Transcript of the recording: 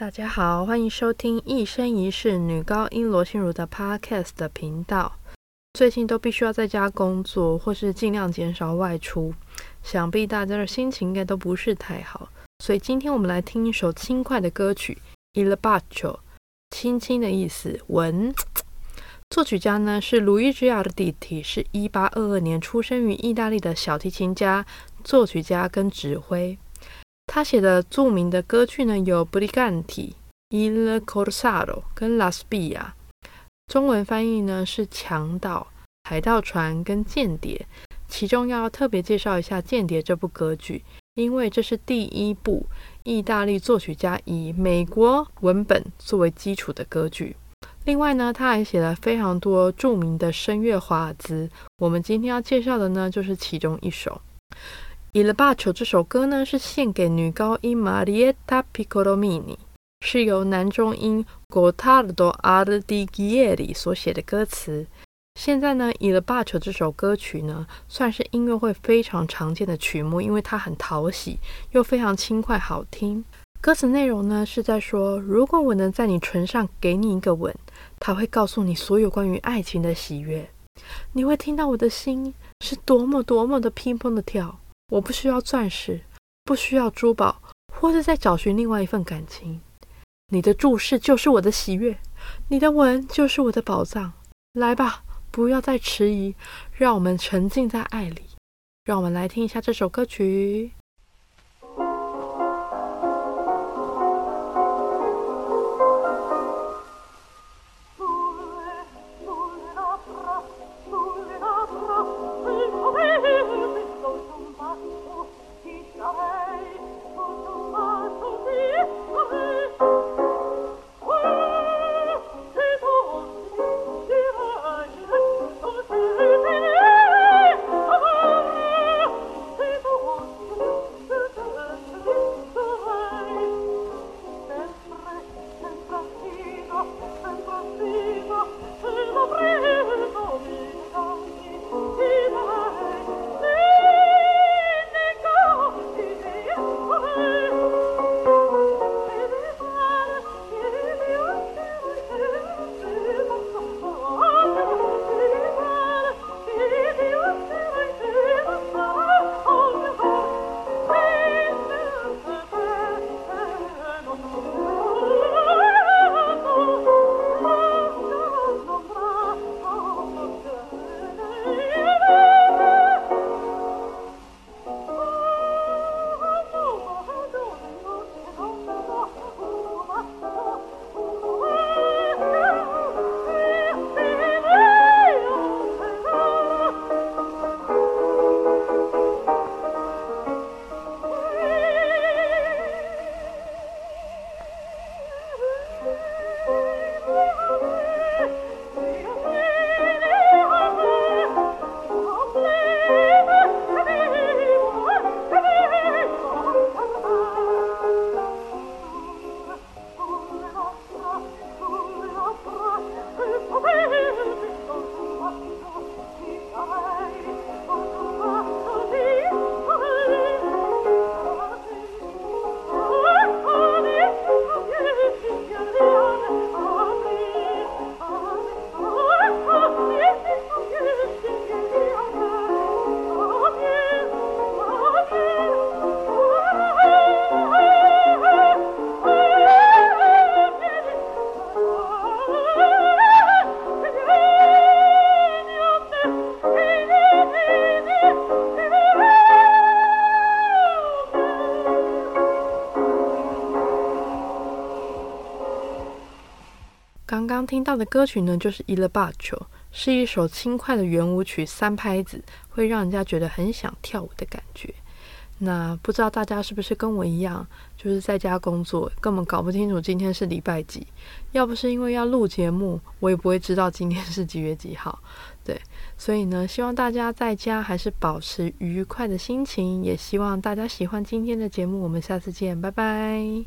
大家好，欢迎收听一生一世女高音罗心如的 Podcast 的频道。最近都必须要在家工作，或是尽量减少外出，想必大家的心情应该都不是太好。所以今天我们来听一首轻快的歌曲《Il Bacio》，轻轻的意思，吻。作曲家呢是路易吉亚的弟弟，是一八二二年出生于意大利的小提琴家、作曲家跟指挥。他写的著名的歌剧呢，有《Briganti》、《Il Corsaro》跟《La Spia》，中文翻译呢是《强盗》、《海盗船》跟《间谍》。其中要特别介绍一下《间谍》这部歌剧，因为这是第一部意大利作曲家以美国文本作为基础的歌剧。另外呢，他还写了非常多著名的声乐华尔兹。我们今天要介绍的呢，就是其中一首。《Il Bacio》这首歌呢，是献给女高音 Marietta Piccolomini，是由男中音 Gottardo Aldighieri 所写的歌词。现在呢，《Il Bacio》这首歌曲呢，算是音乐会非常常见的曲目，因为它很讨喜，又非常轻快好听。歌词内容呢，是在说，如果我能在你唇上给你一个吻，它会告诉你所有关于爱情的喜悦。你会听到我的心是多么多么的乒乓的跳。我不需要钻石，不需要珠宝，或是在找寻另外一份感情。你的注视就是我的喜悦，你的吻就是我的宝藏。来吧，不要再迟疑，让我们沉浸在爱里。让我们来听一下这首歌曲。刚听到的歌曲呢，就是《Il Bacio》，是一首轻快的圆舞曲，三拍子，会让人家觉得很想跳舞的感觉。那不知道大家是不是跟我一样，就是在家工作，根本搞不清楚今天是礼拜几。要不是因为要录节目，我也不会知道今天是几月几号。对，所以呢，希望大家在家还是保持愉快的心情，也希望大家喜欢今天的节目。我们下次见，拜拜。